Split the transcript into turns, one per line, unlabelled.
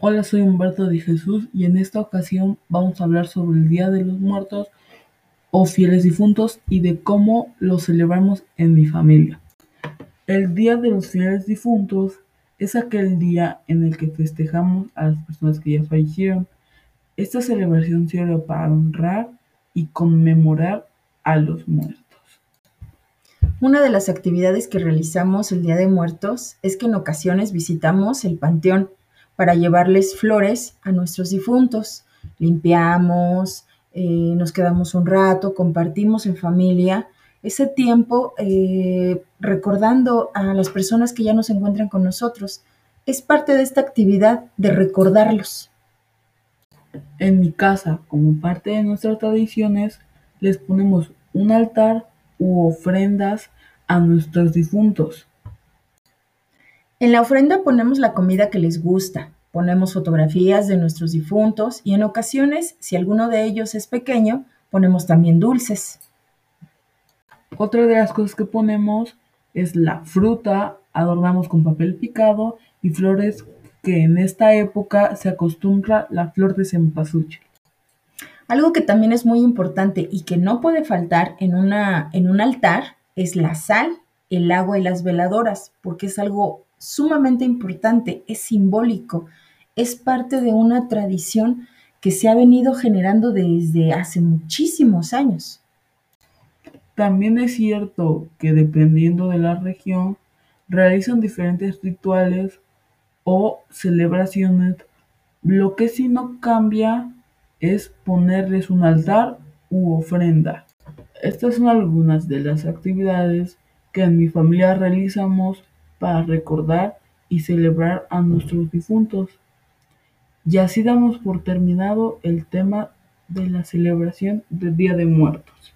Hola, soy Humberto de Jesús y en esta ocasión vamos a hablar sobre el Día de los Muertos o Fieles Difuntos y de cómo lo celebramos en mi familia. El Día de los Fieles Difuntos es aquel día en el que festejamos a las personas que ya fallecieron. Esta celebración sirve para honrar y conmemorar a los muertos.
Una de las actividades que realizamos el Día de Muertos es que en ocasiones visitamos el panteón para llevarles flores a nuestros difuntos. Limpiamos, eh, nos quedamos un rato, compartimos en familia ese tiempo eh, recordando a las personas que ya no se encuentran con nosotros. Es parte de esta actividad de recordarlos.
En mi casa, como parte de nuestras tradiciones, les ponemos un altar u ofrendas a nuestros difuntos.
En la ofrenda ponemos la comida que les gusta, ponemos fotografías de nuestros difuntos y en ocasiones, si alguno de ellos es pequeño, ponemos también dulces.
Otra de las cosas que ponemos es la fruta, adornamos con papel picado y flores que en esta época se acostumbra la flor de cempasúchil.
Algo que también es muy importante y que no puede faltar en, una, en un altar es la sal, el agua y las veladoras, porque es algo sumamente importante, es simbólico, es parte de una tradición que se ha venido generando desde hace muchísimos años.
También es cierto que dependiendo de la región, realizan diferentes rituales o celebraciones. Lo que sí no cambia es ponerles un altar u ofrenda. Estas son algunas de las actividades que en mi familia realizamos para recordar y celebrar a nuestros difuntos. Y así damos por terminado el tema de la celebración del Día de Muertos.